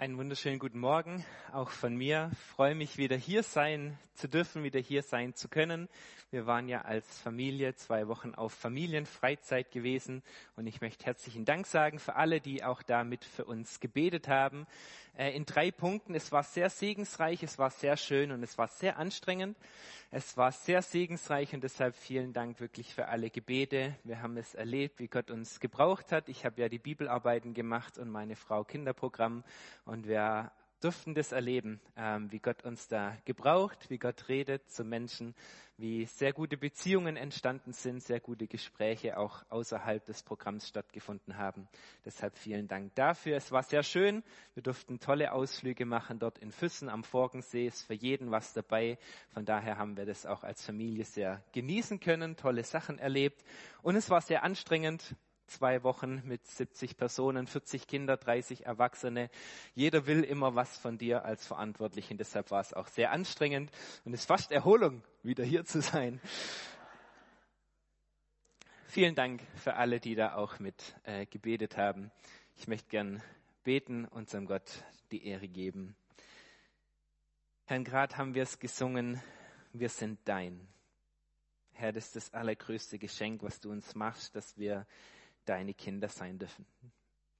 Einen wunderschönen guten Morgen auch von mir. Freue mich, wieder hier sein zu dürfen, wieder hier sein zu können. Wir waren ja als Familie zwei Wochen auf Familienfreizeit gewesen und ich möchte herzlichen Dank sagen für alle, die auch damit für uns gebetet haben. Äh, in drei Punkten. Es war sehr segensreich, es war sehr schön und es war sehr anstrengend. Es war sehr segensreich und deshalb vielen Dank wirklich für alle Gebete. Wir haben es erlebt, wie Gott uns gebraucht hat. Ich habe ja die Bibelarbeiten gemacht und meine Frau Kinderprogramm und wir durften das erleben, ähm, wie Gott uns da gebraucht, wie Gott redet zu Menschen, wie sehr gute Beziehungen entstanden sind, sehr gute Gespräche auch außerhalb des Programms stattgefunden haben. Deshalb vielen Dank dafür. Es war sehr schön. Wir durften tolle Ausflüge machen dort in Füssen am Forgensee. Ist für jeden was dabei. Von daher haben wir das auch als Familie sehr genießen können, tolle Sachen erlebt. Und es war sehr anstrengend zwei Wochen mit 70 Personen, 40 Kinder, 30 Erwachsene. Jeder will immer was von dir als Verantwortlichen. Deshalb war es auch sehr anstrengend und es ist fast Erholung, wieder hier zu sein. Vielen Dank für alle, die da auch mit äh, gebetet haben. Ich möchte gern beten, unserem Gott die Ehre geben. Herrn, gerade haben wir es gesungen, wir sind dein. Herr, das ist das allergrößte Geschenk, was du uns machst, dass wir deine Kinder sein dürfen.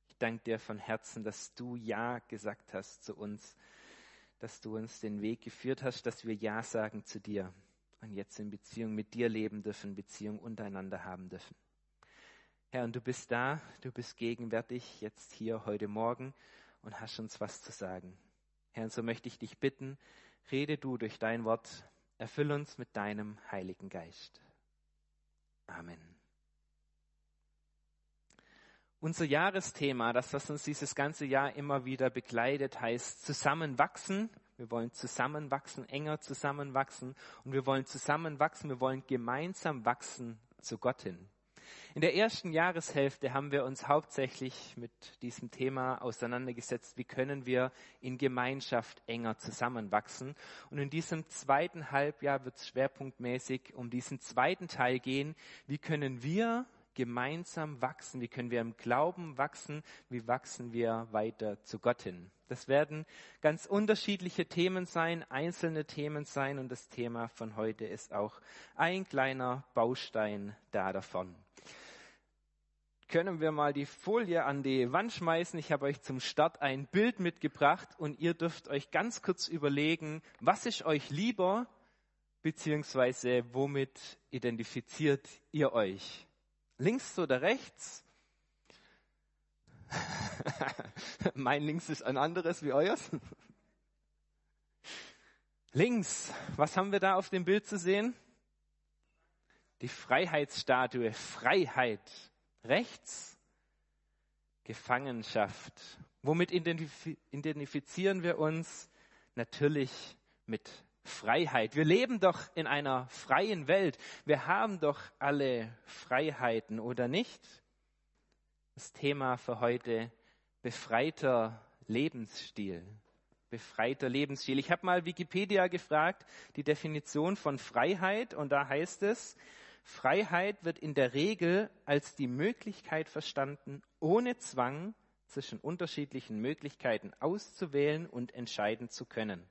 Ich danke dir von Herzen, dass du Ja gesagt hast zu uns, dass du uns den Weg geführt hast, dass wir Ja sagen zu dir und jetzt in Beziehung mit dir leben dürfen, Beziehung untereinander haben dürfen. Herr, und du bist da, du bist gegenwärtig jetzt hier heute Morgen und hast uns was zu sagen. Herr, und so möchte ich dich bitten, rede du durch dein Wort, erfüll uns mit deinem Heiligen Geist. Amen. Unser Jahresthema, das was uns dieses ganze Jahr immer wieder begleitet, heißt zusammenwachsen. Wir wollen zusammenwachsen, enger zusammenwachsen und wir wollen zusammenwachsen, wir wollen gemeinsam wachsen zu Gott hin. In der ersten Jahreshälfte haben wir uns hauptsächlich mit diesem Thema auseinandergesetzt, wie können wir in Gemeinschaft enger zusammenwachsen. Und in diesem zweiten Halbjahr wird es schwerpunktmäßig um diesen zweiten Teil gehen, wie können wir gemeinsam wachsen? Wie können wir im Glauben wachsen? Wie wachsen wir weiter zu Gott hin? Das werden ganz unterschiedliche Themen sein, einzelne Themen sein und das Thema von heute ist auch ein kleiner Baustein da davon. Können wir mal die Folie an die Wand schmeißen? Ich habe euch zum Start ein Bild mitgebracht und ihr dürft euch ganz kurz überlegen, was ist euch lieber, beziehungsweise womit identifiziert ihr euch? Links oder rechts? mein Links ist ein anderes wie euers. Links, was haben wir da auf dem Bild zu sehen? Die Freiheitsstatue, Freiheit. Rechts, Gefangenschaft. Womit identifizieren wir uns? Natürlich mit Freiheit. Wir leben doch in einer freien Welt. Wir haben doch alle Freiheiten, oder nicht? Das Thema für heute befreiter Lebensstil. Befreiter Lebensstil. Ich habe mal Wikipedia gefragt, die Definition von Freiheit, und da heißt es, Freiheit wird in der Regel als die Möglichkeit verstanden, ohne Zwang zwischen unterschiedlichen Möglichkeiten auszuwählen und entscheiden zu können.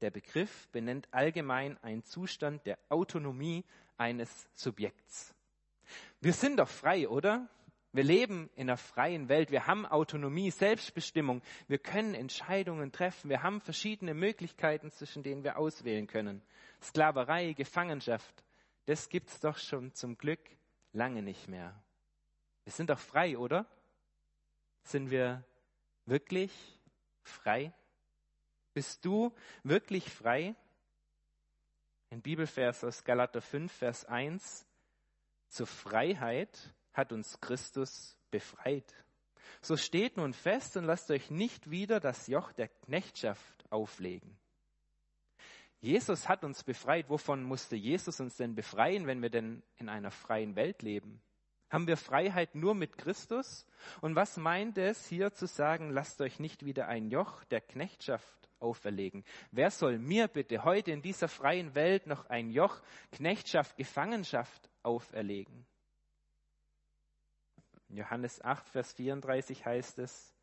Der Begriff benennt allgemein einen Zustand der Autonomie eines Subjekts. Wir sind doch frei, oder? Wir leben in einer freien Welt. Wir haben Autonomie, Selbstbestimmung. Wir können Entscheidungen treffen. Wir haben verschiedene Möglichkeiten, zwischen denen wir auswählen können. Sklaverei, Gefangenschaft, das gibt's doch schon zum Glück lange nicht mehr. Wir sind doch frei, oder? Sind wir wirklich frei? Bist du wirklich frei? Ein Bibelvers aus Galater 5, Vers 1. Zur Freiheit hat uns Christus befreit. So steht nun fest und lasst euch nicht wieder das Joch der Knechtschaft auflegen. Jesus hat uns befreit. Wovon musste Jesus uns denn befreien, wenn wir denn in einer freien Welt leben? Haben wir Freiheit nur mit Christus? Und was meint es hier zu sagen, lasst euch nicht wieder ein Joch der Knechtschaft auferlegen. Wer soll mir bitte heute in dieser freien Welt noch ein Joch, Knechtschaft, Gefangenschaft auferlegen? In Johannes 8, Vers 34 heißt es,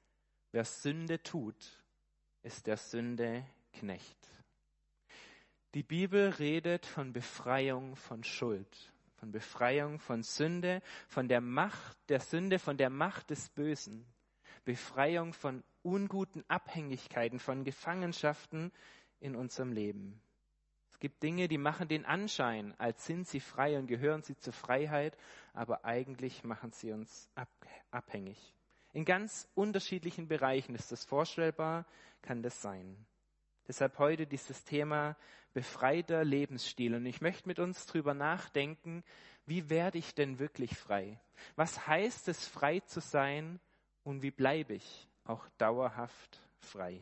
wer Sünde tut, ist der Sünde Knecht. Die Bibel redet von Befreiung von Schuld, von Befreiung von Sünde, von der Macht der Sünde, von der Macht des Bösen, Befreiung von unguten Abhängigkeiten, von Gefangenschaften in unserem Leben. Es gibt Dinge, die machen den Anschein, als sind sie frei und gehören sie zur Freiheit, aber eigentlich machen sie uns abhängig. In ganz unterschiedlichen Bereichen ist das vorstellbar, kann das sein. Deshalb heute dieses Thema befreiter Lebensstil. Und ich möchte mit uns drüber nachdenken, wie werde ich denn wirklich frei? Was heißt es, frei zu sein und wie bleibe ich auch dauerhaft frei?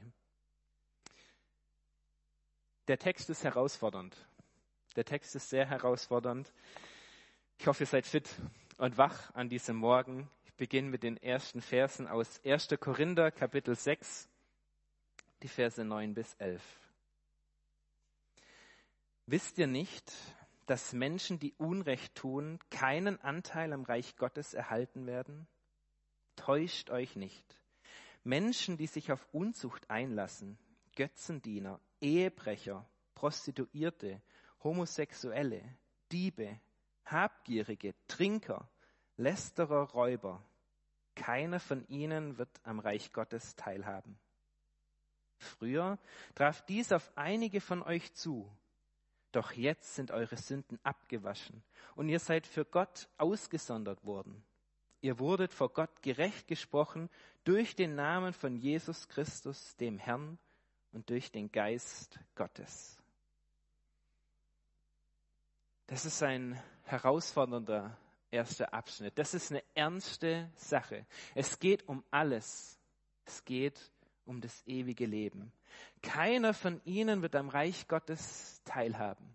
Der Text ist herausfordernd. Der Text ist sehr herausfordernd. Ich hoffe, ihr seid fit und wach an diesem Morgen. Ich beginne mit den ersten Versen aus 1. Korinther, Kapitel 6, die Verse 9 bis 11. Wisst ihr nicht, dass Menschen, die Unrecht tun, keinen Anteil am Reich Gottes erhalten werden? Täuscht euch nicht. Menschen, die sich auf Unzucht einlassen, Götzendiener, Ehebrecher, Prostituierte, Homosexuelle, Diebe, Habgierige, Trinker, Lästerer, Räuber, keiner von ihnen wird am Reich Gottes teilhaben. Früher traf dies auf einige von euch zu, doch jetzt sind eure Sünden abgewaschen und ihr seid für Gott ausgesondert worden. Ihr wurdet vor Gott gerecht gesprochen durch den Namen von Jesus Christus, dem Herrn, und durch den Geist Gottes. Das ist ein herausfordernder erster Abschnitt. Das ist eine ernste Sache. Es geht um alles. Es geht um das ewige Leben. Keiner von ihnen wird am Reich Gottes teilhaben.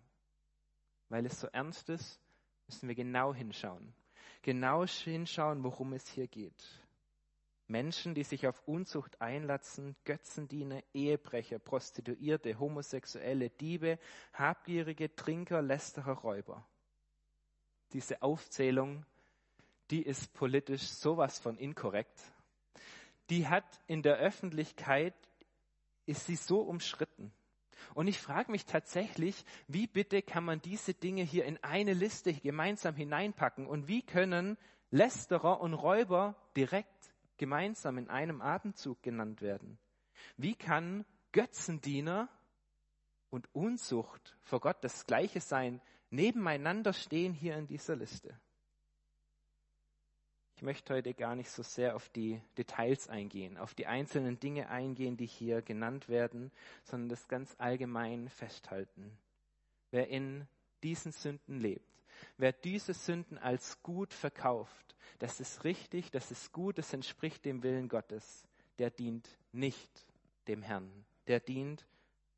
Weil es so ernst ist, müssen wir genau hinschauen. Genau hinschauen, worum es hier geht. Menschen, die sich auf Unzucht einlassen, Götzendiener, Ehebrecher, Prostituierte, Homosexuelle, Diebe, Habgierige, Trinker, Lästerer, Räuber. Diese Aufzählung, die ist politisch sowas von inkorrekt. Die hat in der Öffentlichkeit ist sie so umschritten. Und ich frage mich tatsächlich, wie bitte kann man diese Dinge hier in eine Liste gemeinsam hineinpacken und wie können Lästerer und Räuber direkt gemeinsam in einem Atemzug genannt werden? Wie kann Götzendiener und Unzucht vor Gott das gleiche sein, nebeneinander stehen hier in dieser Liste? Ich möchte heute gar nicht so sehr auf die Details eingehen, auf die einzelnen Dinge eingehen, die hier genannt werden, sondern das ganz allgemein festhalten. Wer in diesen Sünden lebt, wer diese Sünden als gut verkauft, das ist richtig, das ist gut, das entspricht dem Willen Gottes, der dient nicht dem Herrn, der dient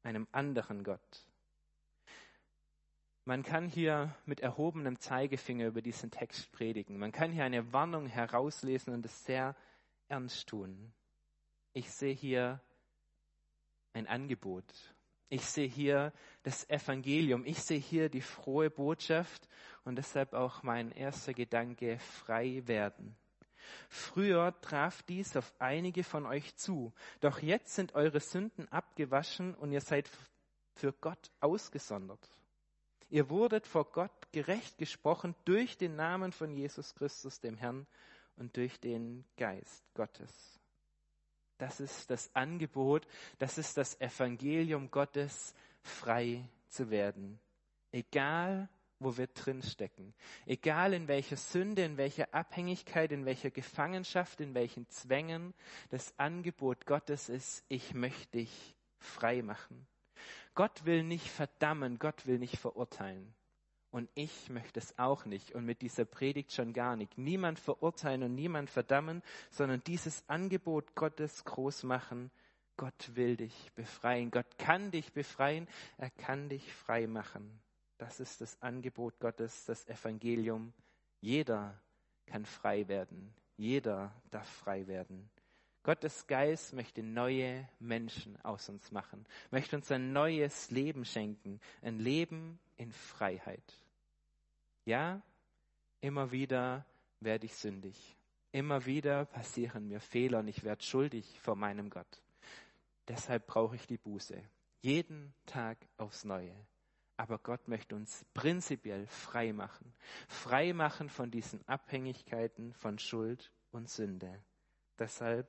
einem anderen Gott. Man kann hier mit erhobenem Zeigefinger über diesen Text predigen. Man kann hier eine Warnung herauslesen und es sehr ernst tun. Ich sehe hier ein Angebot. Ich sehe hier das Evangelium. Ich sehe hier die frohe Botschaft und deshalb auch mein erster Gedanke, frei werden. Früher traf dies auf einige von euch zu, doch jetzt sind eure Sünden abgewaschen und ihr seid für Gott ausgesondert. Ihr wurdet vor Gott gerecht gesprochen durch den Namen von Jesus Christus, dem Herrn, und durch den Geist Gottes. Das ist das Angebot, das ist das Evangelium Gottes, frei zu werden. Egal, wo wir drinstecken. Egal in welcher Sünde, in welcher Abhängigkeit, in welcher Gefangenschaft, in welchen Zwängen, das Angebot Gottes ist, ich möchte dich frei machen. Gott will nicht verdammen, Gott will nicht verurteilen. Und ich möchte es auch nicht und mit dieser Predigt schon gar nicht. Niemand verurteilen und niemand verdammen, sondern dieses Angebot Gottes groß machen. Gott will dich befreien. Gott kann dich befreien. Er kann dich frei machen. Das ist das Angebot Gottes, das Evangelium. Jeder kann frei werden. Jeder darf frei werden. Gottes Geist möchte neue Menschen aus uns machen, möchte uns ein neues Leben schenken, ein Leben in Freiheit. Ja, immer wieder werde ich sündig. Immer wieder passieren mir Fehler und ich werde schuldig vor meinem Gott. Deshalb brauche ich die Buße. Jeden Tag aufs Neue. Aber Gott möchte uns prinzipiell frei machen. Frei machen von diesen Abhängigkeiten von Schuld und Sünde. Deshalb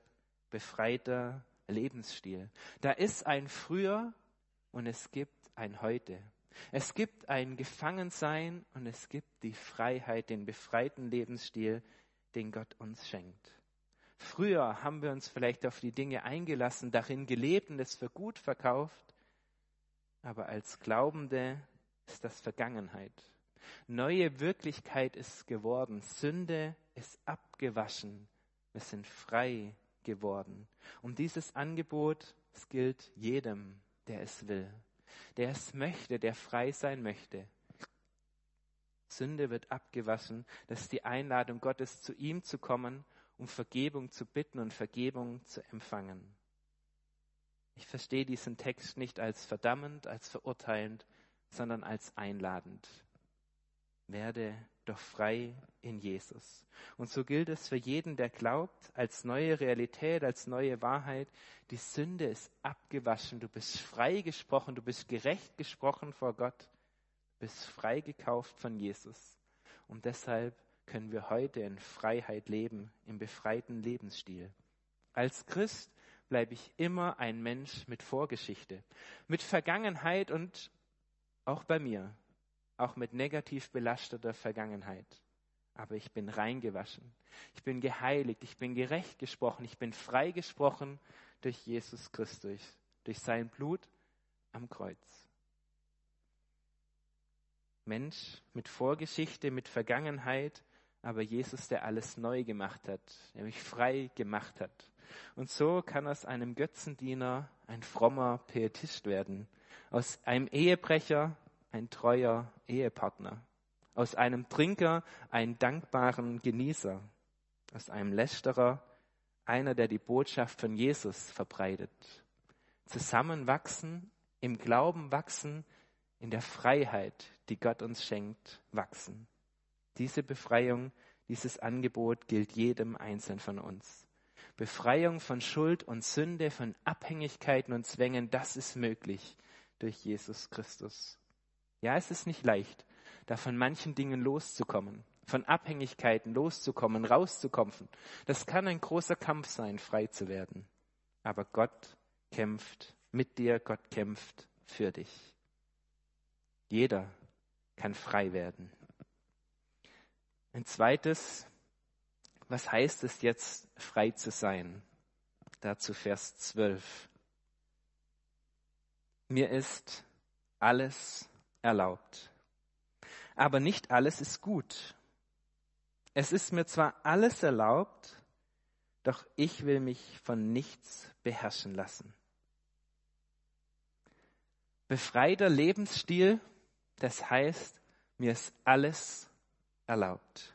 befreiter Lebensstil. Da ist ein Früher und es gibt ein Heute. Es gibt ein Gefangensein und es gibt die Freiheit, den befreiten Lebensstil, den Gott uns schenkt. Früher haben wir uns vielleicht auf die Dinge eingelassen, darin gelebt und es für gut verkauft, aber als Glaubende ist das Vergangenheit. Neue Wirklichkeit ist geworden, Sünde ist abgewaschen, wir sind frei geworden. Und dieses Angebot, es gilt jedem, der es will, der es möchte, der frei sein möchte. Sünde wird abgewaschen. Das ist die Einladung Gottes, zu ihm zu kommen, um Vergebung zu bitten und Vergebung zu empfangen. Ich verstehe diesen Text nicht als verdammend, als verurteilend, sondern als einladend. Werde doch frei in Jesus. Und so gilt es für jeden, der glaubt, als neue Realität, als neue Wahrheit. Die Sünde ist abgewaschen. Du bist frei gesprochen, du bist gerecht gesprochen vor Gott, bist frei gekauft von Jesus. Und deshalb können wir heute in Freiheit leben, im befreiten Lebensstil. Als Christ bleibe ich immer ein Mensch mit Vorgeschichte, mit Vergangenheit und auch bei mir auch mit negativ belasteter Vergangenheit. Aber ich bin reingewaschen. Ich bin geheiligt. Ich bin gerecht gesprochen. Ich bin frei gesprochen durch Jesus Christus, durch sein Blut am Kreuz. Mensch mit Vorgeschichte, mit Vergangenheit, aber Jesus, der alles neu gemacht hat, der mich frei gemacht hat. Und so kann aus einem Götzendiener ein frommer Pietist werden, aus einem Ehebrecher ein treuer Ehepartner, aus einem Trinker einen dankbaren Genießer, aus einem Lästerer einer, der die Botschaft von Jesus verbreitet. Zusammenwachsen, im Glauben wachsen, in der Freiheit, die Gott uns schenkt, wachsen. Diese Befreiung, dieses Angebot gilt jedem Einzelnen von uns. Befreiung von Schuld und Sünde, von Abhängigkeiten und Zwängen, das ist möglich durch Jesus Christus. Ja, es ist nicht leicht, da von manchen Dingen loszukommen, von Abhängigkeiten loszukommen, rauszukommen. Das kann ein großer Kampf sein, frei zu werden. Aber Gott kämpft mit dir, Gott kämpft für dich. Jeder kann frei werden. Ein zweites, was heißt es jetzt, frei zu sein? Dazu Vers 12. Mir ist alles erlaubt. Aber nicht alles ist gut. Es ist mir zwar alles erlaubt, doch ich will mich von nichts beherrschen lassen. Befreiter Lebensstil, das heißt, mir ist alles erlaubt.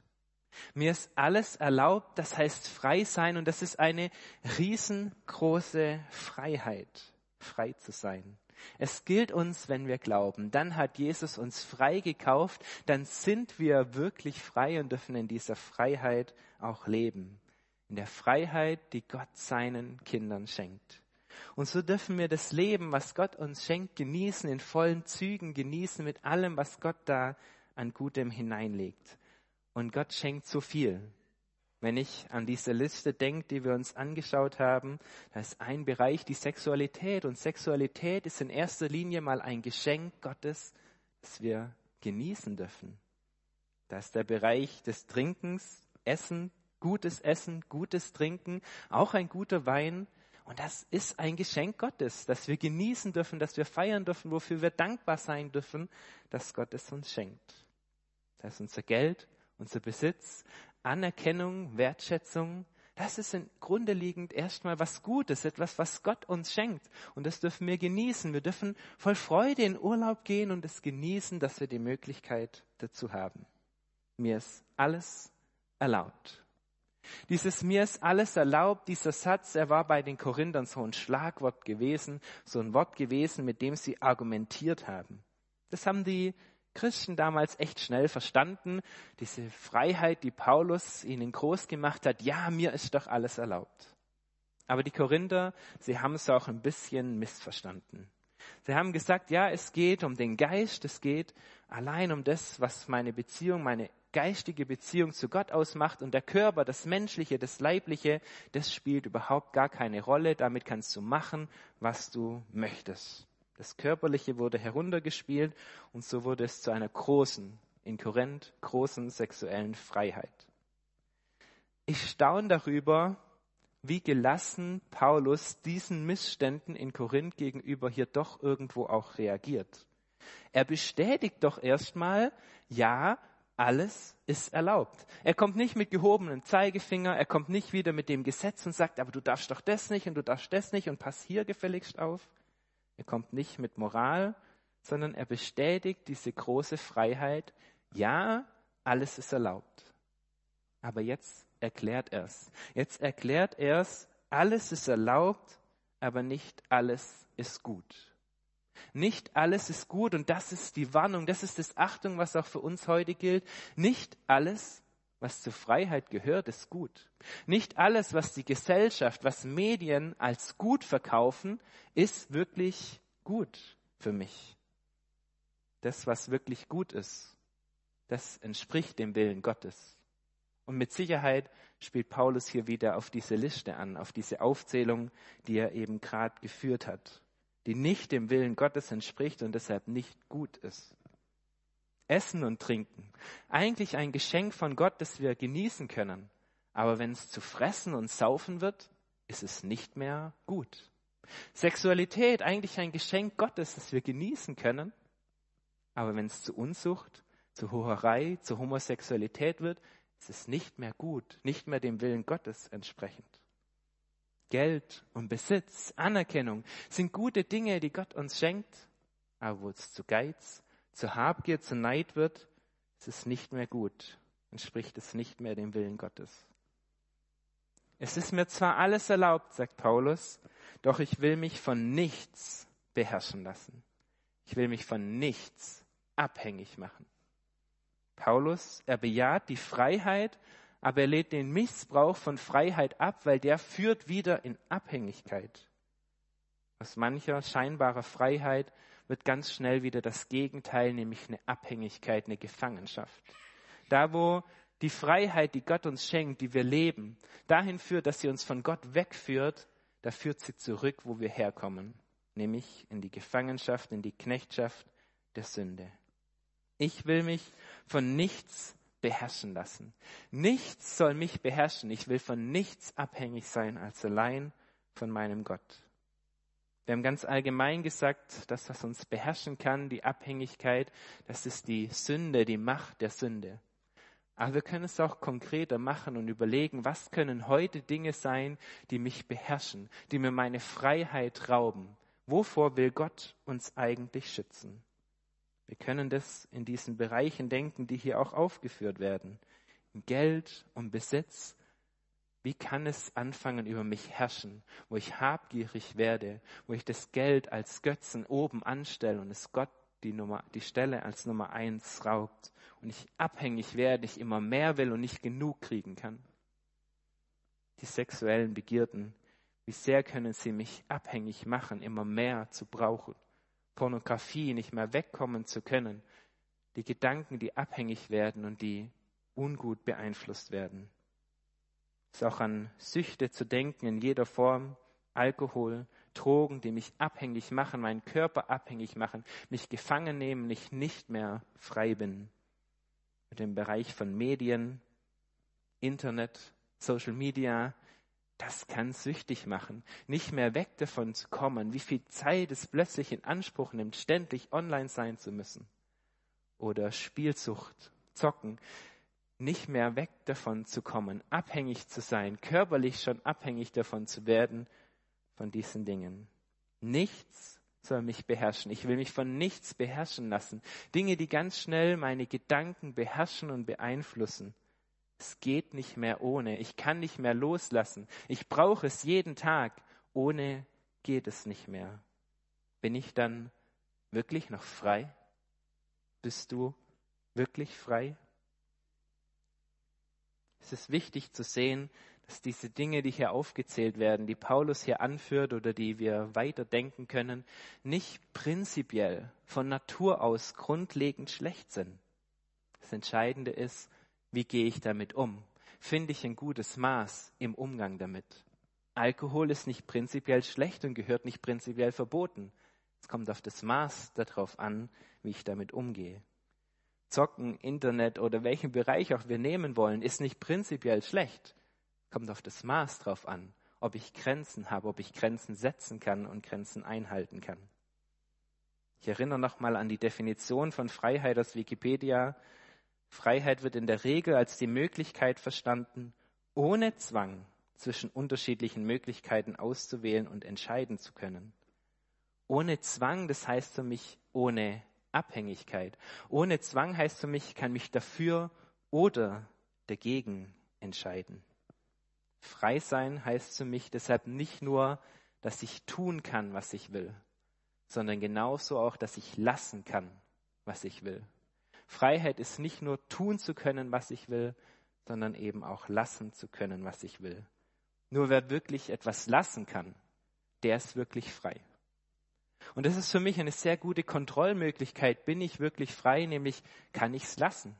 Mir ist alles erlaubt, das heißt frei sein und das ist eine riesengroße Freiheit, frei zu sein. Es gilt uns, wenn wir glauben. Dann hat Jesus uns frei gekauft. Dann sind wir wirklich frei und dürfen in dieser Freiheit auch leben. In der Freiheit, die Gott seinen Kindern schenkt. Und so dürfen wir das Leben, was Gott uns schenkt, genießen, in vollen Zügen genießen, mit allem, was Gott da an Gutem hineinlegt. Und Gott schenkt so viel. Wenn ich an diese Liste denke, die wir uns angeschaut haben, da ist ein Bereich die Sexualität. Und Sexualität ist in erster Linie mal ein Geschenk Gottes, das wir genießen dürfen. Da ist der Bereich des Trinkens, Essen, gutes Essen, gutes Trinken, auch ein guter Wein. Und das ist ein Geschenk Gottes, das wir genießen dürfen, das wir feiern dürfen, wofür wir dankbar sein dürfen, dass Gott es uns schenkt. Das ist unser Geld, unser Besitz, Anerkennung, Wertschätzung, das ist im Grunde liegend erstmal was Gutes, etwas, was Gott uns schenkt. Und das dürfen wir genießen. Wir dürfen voll Freude in Urlaub gehen und es genießen, dass wir die Möglichkeit dazu haben. Mir ist alles erlaubt. Dieses mir ist alles erlaubt, dieser Satz, er war bei den Korinthern so ein Schlagwort gewesen, so ein Wort gewesen, mit dem sie argumentiert haben. Das haben die Christen damals echt schnell verstanden, diese Freiheit, die Paulus ihnen groß gemacht hat. Ja, mir ist doch alles erlaubt. Aber die Korinther, sie haben es auch ein bisschen missverstanden. Sie haben gesagt, ja, es geht um den Geist, es geht allein um das, was meine Beziehung, meine geistige Beziehung zu Gott ausmacht und der Körper, das Menschliche, das Leibliche, das spielt überhaupt gar keine Rolle. Damit kannst du machen, was du möchtest. Das Körperliche wurde heruntergespielt und so wurde es zu einer großen, in Korinth, großen sexuellen Freiheit. Ich staune darüber, wie gelassen Paulus diesen Missständen in Korinth gegenüber hier doch irgendwo auch reagiert. Er bestätigt doch erstmal, ja, alles ist erlaubt. Er kommt nicht mit gehobenem Zeigefinger, er kommt nicht wieder mit dem Gesetz und sagt, aber du darfst doch das nicht und du darfst das nicht und pass hier gefälligst auf. Er kommt nicht mit Moral, sondern er bestätigt diese große Freiheit. Ja, alles ist erlaubt. Aber jetzt erklärt er es. Jetzt erklärt er es, alles ist erlaubt, aber nicht alles ist gut. Nicht alles ist gut und das ist die Warnung, das ist das Achtung, was auch für uns heute gilt. Nicht alles, was zur Freiheit gehört, ist gut. Nicht alles, was die Gesellschaft, was Medien als gut verkaufen, ist wirklich gut für mich. Das, was wirklich gut ist, das entspricht dem Willen Gottes. Und mit Sicherheit spielt Paulus hier wieder auf diese Liste an, auf diese Aufzählung, die er eben gerade geführt hat, die nicht dem Willen Gottes entspricht und deshalb nicht gut ist. Essen und Trinken, eigentlich ein Geschenk von Gott, das wir genießen können. Aber wenn es zu fressen und saufen wird, ist es nicht mehr gut. Sexualität, eigentlich ein Geschenk Gottes, das wir genießen können. Aber wenn es zu Unzucht, zu Hoherei, zu Homosexualität wird, es ist nicht mehr gut, nicht mehr dem Willen Gottes entsprechend. Geld und Besitz, Anerkennung sind gute Dinge, die Gott uns schenkt, aber wo es zu Geiz, zu Habgier, zu Neid wird, ist es nicht mehr gut, entspricht es nicht mehr dem Willen Gottes. Es ist mir zwar alles erlaubt, sagt Paulus, doch ich will mich von nichts beherrschen lassen. Ich will mich von nichts abhängig machen. Paulus, er bejaht die Freiheit, aber er lädt den Missbrauch von Freiheit ab, weil der führt wieder in Abhängigkeit. Aus mancher scheinbarer Freiheit wird ganz schnell wieder das Gegenteil, nämlich eine Abhängigkeit, eine Gefangenschaft. Da, wo die Freiheit, die Gott uns schenkt, die wir leben, dahin führt, dass sie uns von Gott wegführt, da führt sie zurück, wo wir herkommen, nämlich in die Gefangenschaft, in die Knechtschaft der Sünde. Ich will mich von nichts beherrschen lassen. Nichts soll mich beherrschen. Ich will von nichts abhängig sein als allein von meinem Gott. Wir haben ganz allgemein gesagt, dass was uns beherrschen kann, die Abhängigkeit, das ist die Sünde, die Macht der Sünde. Aber wir können es auch konkreter machen und überlegen, was können heute Dinge sein, die mich beherrschen, die mir meine Freiheit rauben. Wovor will Gott uns eigentlich schützen? Wir können das in diesen Bereichen denken, die hier auch aufgeführt werden. Geld und Besitz. Wie kann es anfangen, über mich herrschen, wo ich habgierig werde, wo ich das Geld als Götzen oben anstelle und es Gott die, Nummer, die Stelle als Nummer eins raubt und ich abhängig werde, ich immer mehr will und nicht genug kriegen kann? Die sexuellen Begierden, wie sehr können sie mich abhängig machen, immer mehr zu brauchen? Pornografie nicht mehr wegkommen zu können, die Gedanken, die abhängig werden und die ungut beeinflusst werden. Ist auch an Süchte zu denken in jeder Form, Alkohol, Drogen, die mich abhängig machen, meinen Körper abhängig machen, mich gefangen nehmen, ich nicht mehr frei bin. Mit dem Bereich von Medien, Internet, Social Media, das kann süchtig machen, nicht mehr weg davon zu kommen, wie viel Zeit es plötzlich in Anspruch nimmt, ständig online sein zu müssen. Oder Spielsucht, Zocken, nicht mehr weg davon zu kommen, abhängig zu sein, körperlich schon abhängig davon zu werden, von diesen Dingen. Nichts soll mich beherrschen. Ich will mich von nichts beherrschen lassen. Dinge, die ganz schnell meine Gedanken beherrschen und beeinflussen. Es geht nicht mehr ohne. Ich kann nicht mehr loslassen. Ich brauche es jeden Tag. Ohne geht es nicht mehr. Bin ich dann wirklich noch frei? Bist du wirklich frei? Es ist wichtig zu sehen, dass diese Dinge, die hier aufgezählt werden, die Paulus hier anführt oder die wir weiterdenken können, nicht prinzipiell von Natur aus grundlegend schlecht sind. Das Entscheidende ist, wie gehe ich damit um? Finde ich ein gutes Maß im Umgang damit? Alkohol ist nicht prinzipiell schlecht und gehört nicht prinzipiell verboten. Es kommt auf das Maß darauf an, wie ich damit umgehe. Zocken, Internet oder welchen Bereich auch wir nehmen wollen, ist nicht prinzipiell schlecht. Kommt auf das Maß drauf an, ob ich Grenzen habe, ob ich Grenzen setzen kann und Grenzen einhalten kann. Ich erinnere nochmal an die Definition von Freiheit aus Wikipedia. Freiheit wird in der Regel als die Möglichkeit verstanden, ohne Zwang zwischen unterschiedlichen Möglichkeiten auszuwählen und entscheiden zu können. Ohne Zwang, das heißt für mich ohne Abhängigkeit. Ohne Zwang heißt für mich, ich kann mich dafür oder dagegen entscheiden. Frei sein heißt für mich deshalb nicht nur, dass ich tun kann, was ich will, sondern genauso auch, dass ich lassen kann, was ich will. Freiheit ist nicht nur tun zu können, was ich will, sondern eben auch lassen zu können, was ich will. Nur wer wirklich etwas lassen kann, der ist wirklich frei. Und das ist für mich eine sehr gute Kontrollmöglichkeit. Bin ich wirklich frei? Nämlich, kann ich es lassen?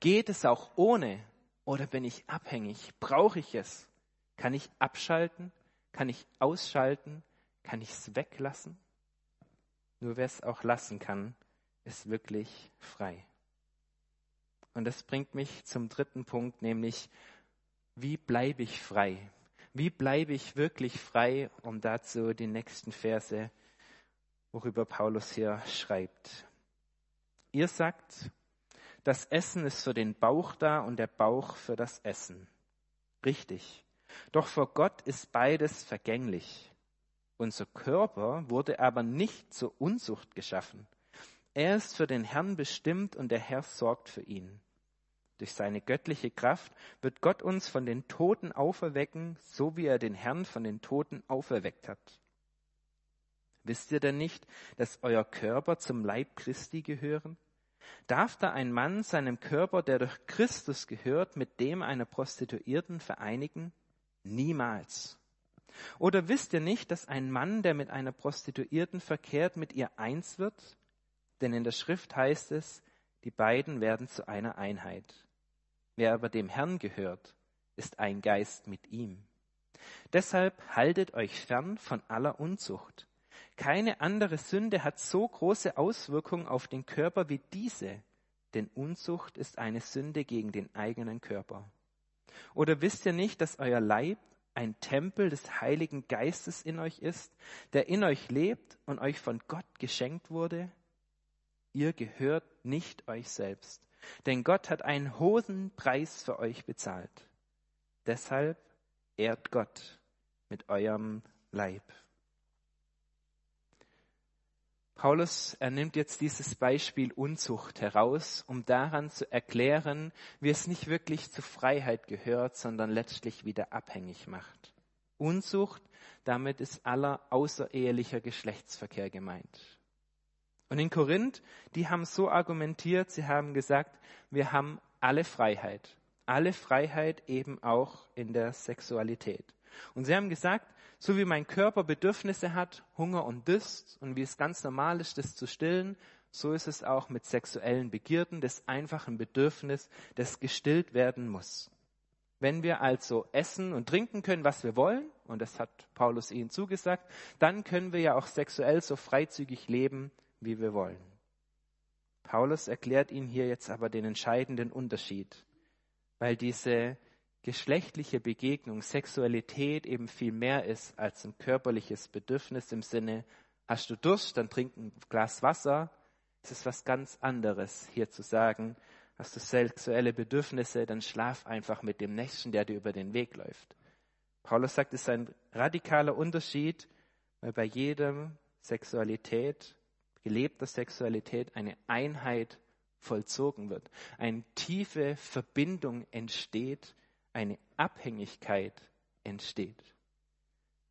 Geht es auch ohne? Oder bin ich abhängig? Brauche ich es? Kann ich abschalten? Kann ich ausschalten? Kann ich es weglassen? Nur wer es auch lassen kann, ist wirklich frei. Und das bringt mich zum dritten Punkt, nämlich, wie bleibe ich frei? Wie bleibe ich wirklich frei, um dazu die nächsten Verse, worüber Paulus hier schreibt. Ihr sagt, das Essen ist für den Bauch da und der Bauch für das Essen. Richtig. Doch vor Gott ist beides vergänglich. Unser Körper wurde aber nicht zur Unzucht geschaffen. Er ist für den Herrn bestimmt und der Herr sorgt für ihn. Durch seine göttliche Kraft wird Gott uns von den Toten auferwecken, so wie er den Herrn von den Toten auferweckt hat. Wisst ihr denn nicht, dass euer Körper zum Leib Christi gehören? Darf da ein Mann seinem Körper, der durch Christus gehört, mit dem einer Prostituierten vereinigen? Niemals. Oder wisst ihr nicht, dass ein Mann, der mit einer Prostituierten verkehrt, mit ihr eins wird? Denn in der Schrift heißt es, die beiden werden zu einer Einheit. Wer aber dem Herrn gehört, ist ein Geist mit ihm. Deshalb haltet euch fern von aller Unzucht. Keine andere Sünde hat so große Auswirkungen auf den Körper wie diese, denn Unzucht ist eine Sünde gegen den eigenen Körper. Oder wisst ihr nicht, dass euer Leib ein Tempel des Heiligen Geistes in euch ist, der in euch lebt und euch von Gott geschenkt wurde? Ihr gehört nicht euch selbst, denn Gott hat einen hohen Preis für euch bezahlt. Deshalb ehrt Gott mit eurem Leib. Paulus, er nimmt jetzt dieses Beispiel Unzucht heraus, um daran zu erklären, wie es nicht wirklich zur Freiheit gehört, sondern letztlich wieder abhängig macht. Unzucht, damit ist aller außerehelicher Geschlechtsverkehr gemeint. Und in Korinth, die haben so argumentiert, sie haben gesagt, wir haben alle Freiheit. Alle Freiheit eben auch in der Sexualität. Und sie haben gesagt, so wie mein Körper Bedürfnisse hat, Hunger und Durst, und wie es ganz normal ist, das zu stillen, so ist es auch mit sexuellen Begierden, das einfachen Bedürfnis, das gestillt werden muss. Wenn wir also essen und trinken können, was wir wollen, und das hat Paulus ihnen zugesagt, dann können wir ja auch sexuell so freizügig leben, wie wir wollen. Paulus erklärt ihnen hier jetzt aber den entscheidenden Unterschied, weil diese geschlechtliche Begegnung, Sexualität eben viel mehr ist als ein körperliches Bedürfnis im Sinne, hast du Durst, dann trink ein Glas Wasser. Es ist was ganz anderes, hier zu sagen, hast du sexuelle Bedürfnisse, dann schlaf einfach mit dem Nächsten, der dir über den Weg läuft. Paulus sagt, es ist ein radikaler Unterschied, weil bei jedem Sexualität, gelebter Sexualität eine Einheit vollzogen wird. Eine tiefe Verbindung entsteht, eine Abhängigkeit entsteht.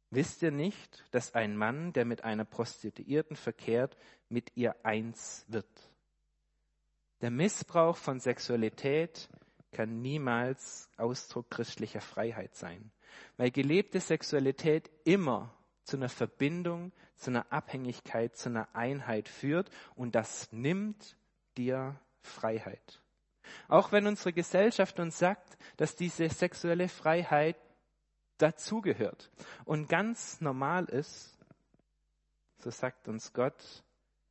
Wisst ihr nicht, dass ein Mann, der mit einer Prostituierten verkehrt, mit ihr eins wird? Der Missbrauch von Sexualität kann niemals Ausdruck christlicher Freiheit sein, weil gelebte Sexualität immer zu einer Verbindung, zu einer Abhängigkeit, zu einer Einheit führt und das nimmt dir Freiheit. Auch wenn unsere Gesellschaft uns sagt, dass diese sexuelle Freiheit dazugehört und ganz normal ist, so sagt uns Gott,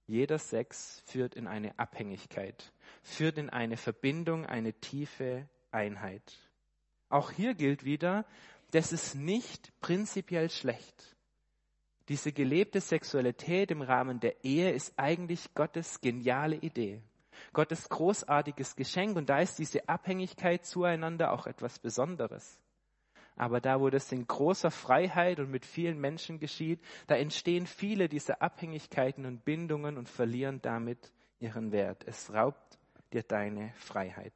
jeder Sex führt in eine Abhängigkeit, führt in eine Verbindung, eine tiefe Einheit. Auch hier gilt wieder, das ist nicht prinzipiell schlecht. Diese gelebte Sexualität im Rahmen der Ehe ist eigentlich Gottes geniale Idee. Gottes großartiges Geschenk und da ist diese Abhängigkeit zueinander auch etwas Besonderes. Aber da, wo das in großer Freiheit und mit vielen Menschen geschieht, da entstehen viele dieser Abhängigkeiten und Bindungen und verlieren damit ihren Wert. Es raubt dir deine Freiheit.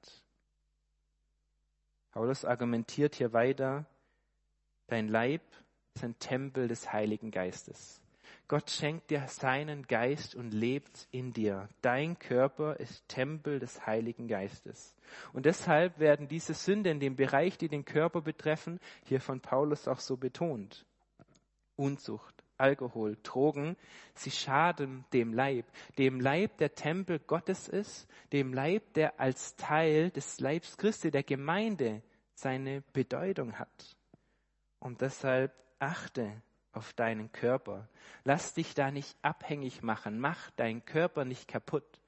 Paulus argumentiert hier weiter, dein Leib ist ein Tempel des Heiligen Geistes. Gott schenkt dir seinen Geist und lebt in dir. Dein Körper ist Tempel des Heiligen Geistes. Und deshalb werden diese Sünde in dem Bereich, die den Körper betreffen, hier von Paulus auch so betont. Unzucht, Alkohol, Drogen, sie schaden dem Leib, dem Leib, der Tempel Gottes ist, dem Leib, der als Teil des Leibs Christi, der Gemeinde, seine Bedeutung hat. Und deshalb achte auf deinen Körper. Lass dich da nicht abhängig machen. Mach deinen Körper nicht kaputt,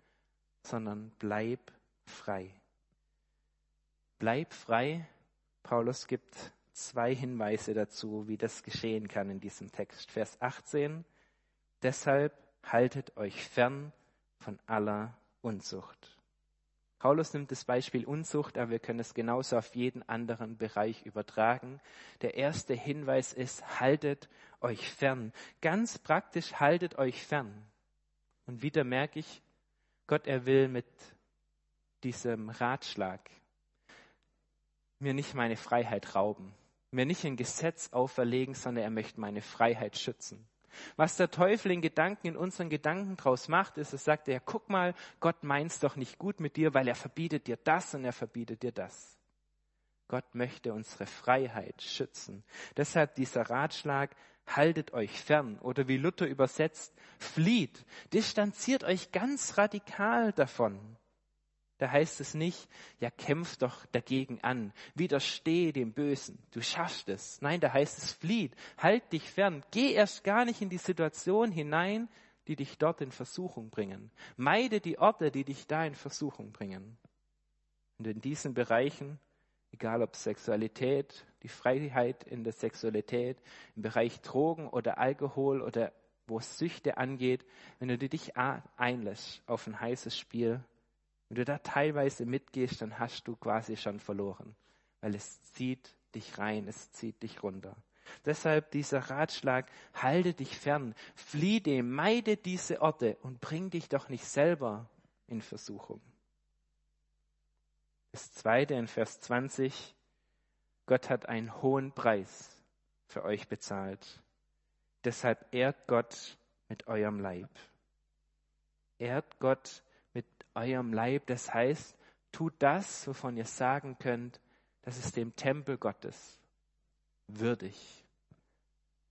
sondern bleib frei. Bleib frei. Paulus gibt zwei Hinweise dazu, wie das geschehen kann in diesem Text. Vers 18. Deshalb haltet euch fern von aller Unzucht. Paulus nimmt das Beispiel Unzucht, aber wir können es genauso auf jeden anderen Bereich übertragen. Der erste Hinweis ist, haltet euch fern. Ganz praktisch, haltet euch fern. Und wieder merke ich, Gott, er will mit diesem Ratschlag mir nicht meine Freiheit rauben, mir nicht ein Gesetz auferlegen, sondern er möchte meine Freiheit schützen. Was der Teufel in Gedanken, in unseren Gedanken draus macht, ist, es sagt er, guck mal, Gott meint's doch nicht gut mit dir, weil er verbietet dir das und er verbietet dir das. Gott möchte unsere Freiheit schützen. Deshalb dieser Ratschlag, haltet euch fern oder wie Luther übersetzt, flieht, distanziert euch ganz radikal davon. Da heißt es nicht, ja, kämpf doch dagegen an, widersteh dem Bösen, du schaffst es. Nein, da heißt es, flieht, halt dich fern, geh erst gar nicht in die Situation hinein, die dich dort in Versuchung bringen. Meide die Orte, die dich da in Versuchung bringen. Und in diesen Bereichen, egal ob Sexualität, die Freiheit in der Sexualität, im Bereich Drogen oder Alkohol oder wo es Süchte angeht, wenn du dich einlässt auf ein heißes Spiel, wenn du da teilweise mitgehst, dann hast du quasi schon verloren, weil es zieht dich rein, es zieht dich runter. Deshalb dieser Ratschlag, halte dich fern, flieh dem, meide diese Orte und bring dich doch nicht selber in Versuchung. Das zweite in Vers 20, Gott hat einen hohen Preis für euch bezahlt. Deshalb ehrt Gott mit eurem Leib. Ehrt Gott eurem Leib. Das heißt, tut das, wovon ihr sagen könnt, das ist dem Tempel Gottes würdig.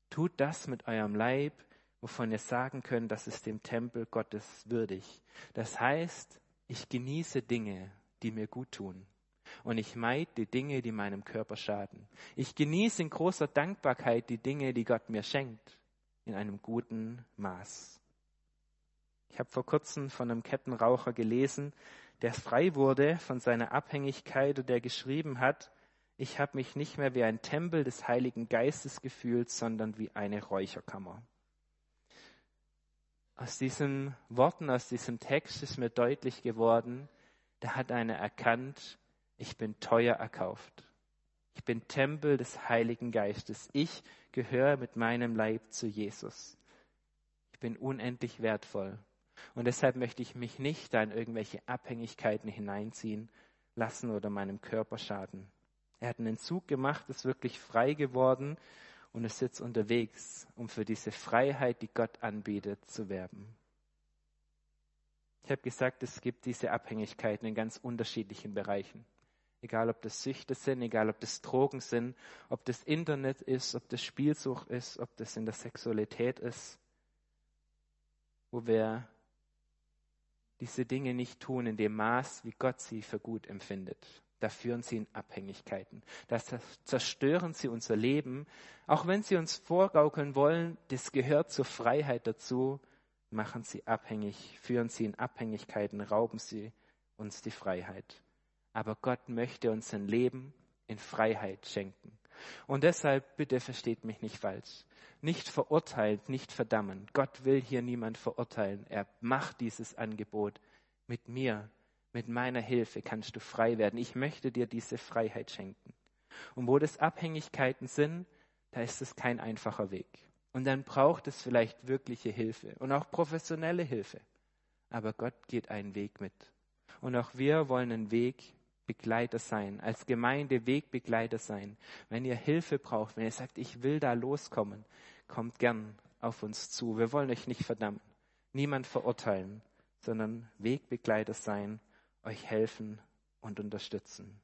Tut das mit eurem Leib, wovon ihr sagen könnt, das ist dem Tempel Gottes würdig. Das heißt, ich genieße Dinge, die mir gut tun. Und ich meide die Dinge, die meinem Körper schaden. Ich genieße in großer Dankbarkeit die Dinge, die Gott mir schenkt, in einem guten Maß. Ich habe vor kurzem von einem Kettenraucher gelesen, der frei wurde von seiner Abhängigkeit und der geschrieben hat, ich habe mich nicht mehr wie ein Tempel des Heiligen Geistes gefühlt, sondern wie eine Räucherkammer. Aus diesen Worten, aus diesem Text ist mir deutlich geworden, da hat einer erkannt, ich bin teuer erkauft. Ich bin Tempel des Heiligen Geistes. Ich gehöre mit meinem Leib zu Jesus. Ich bin unendlich wertvoll. Und deshalb möchte ich mich nicht da in irgendwelche Abhängigkeiten hineinziehen lassen oder meinem Körper schaden. Er hat einen Entzug gemacht, ist wirklich frei geworden und ist jetzt unterwegs, um für diese Freiheit, die Gott anbietet, zu werben. Ich habe gesagt, es gibt diese Abhängigkeiten in ganz unterschiedlichen Bereichen. Egal ob das Süchte sind, egal ob das Drogen sind, ob das Internet ist, ob das Spielsucht ist, ob das in der Sexualität ist, wo wir diese Dinge nicht tun in dem Maß, wie Gott sie für gut empfindet. Da führen sie in Abhängigkeiten. Da zerstören sie unser Leben. Auch wenn sie uns vorgaukeln wollen, das gehört zur Freiheit dazu, machen sie abhängig, führen sie in Abhängigkeiten, rauben sie uns die Freiheit. Aber Gott möchte uns ein Leben in Freiheit schenken. Und deshalb, bitte versteht mich nicht falsch, nicht verurteilt, nicht verdammen. Gott will hier niemand verurteilen. Er macht dieses Angebot mit mir, mit meiner Hilfe kannst du frei werden. Ich möchte dir diese Freiheit schenken. Und wo das Abhängigkeiten sind, da ist es kein einfacher Weg. Und dann braucht es vielleicht wirkliche Hilfe und auch professionelle Hilfe. Aber Gott geht einen Weg mit. Und auch wir wollen ein Wegbegleiter sein, als Gemeinde Wegbegleiter sein. Wenn ihr Hilfe braucht, wenn ihr sagt, ich will da loskommen, kommt gern auf uns zu. Wir wollen euch nicht verdammen, niemand verurteilen, sondern Wegbegleiter sein euch helfen und unterstützen.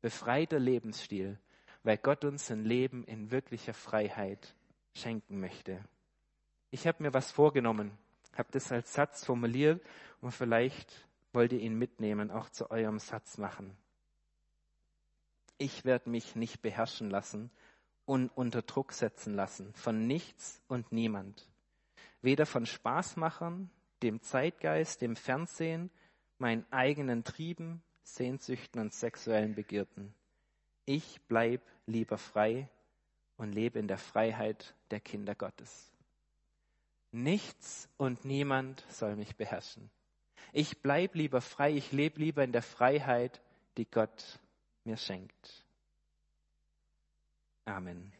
Befreiter Lebensstil, weil Gott uns ein Leben in wirklicher Freiheit schenken möchte. Ich habe mir was vorgenommen, habe das als Satz formuliert und vielleicht wollt ihr ihn mitnehmen, auch zu eurem Satz machen. Ich werde mich nicht beherrschen lassen und unter Druck setzen lassen von nichts und niemand. Weder von Spaßmachern, dem Zeitgeist, dem Fernsehen, meinen eigenen Trieben, Sehnsüchten und sexuellen Begierden. Ich bleib lieber frei und lebe in der Freiheit der Kinder Gottes. Nichts und niemand soll mich beherrschen. Ich bleib lieber frei, ich lebe lieber in der Freiheit, die Gott mir schenkt. Amen.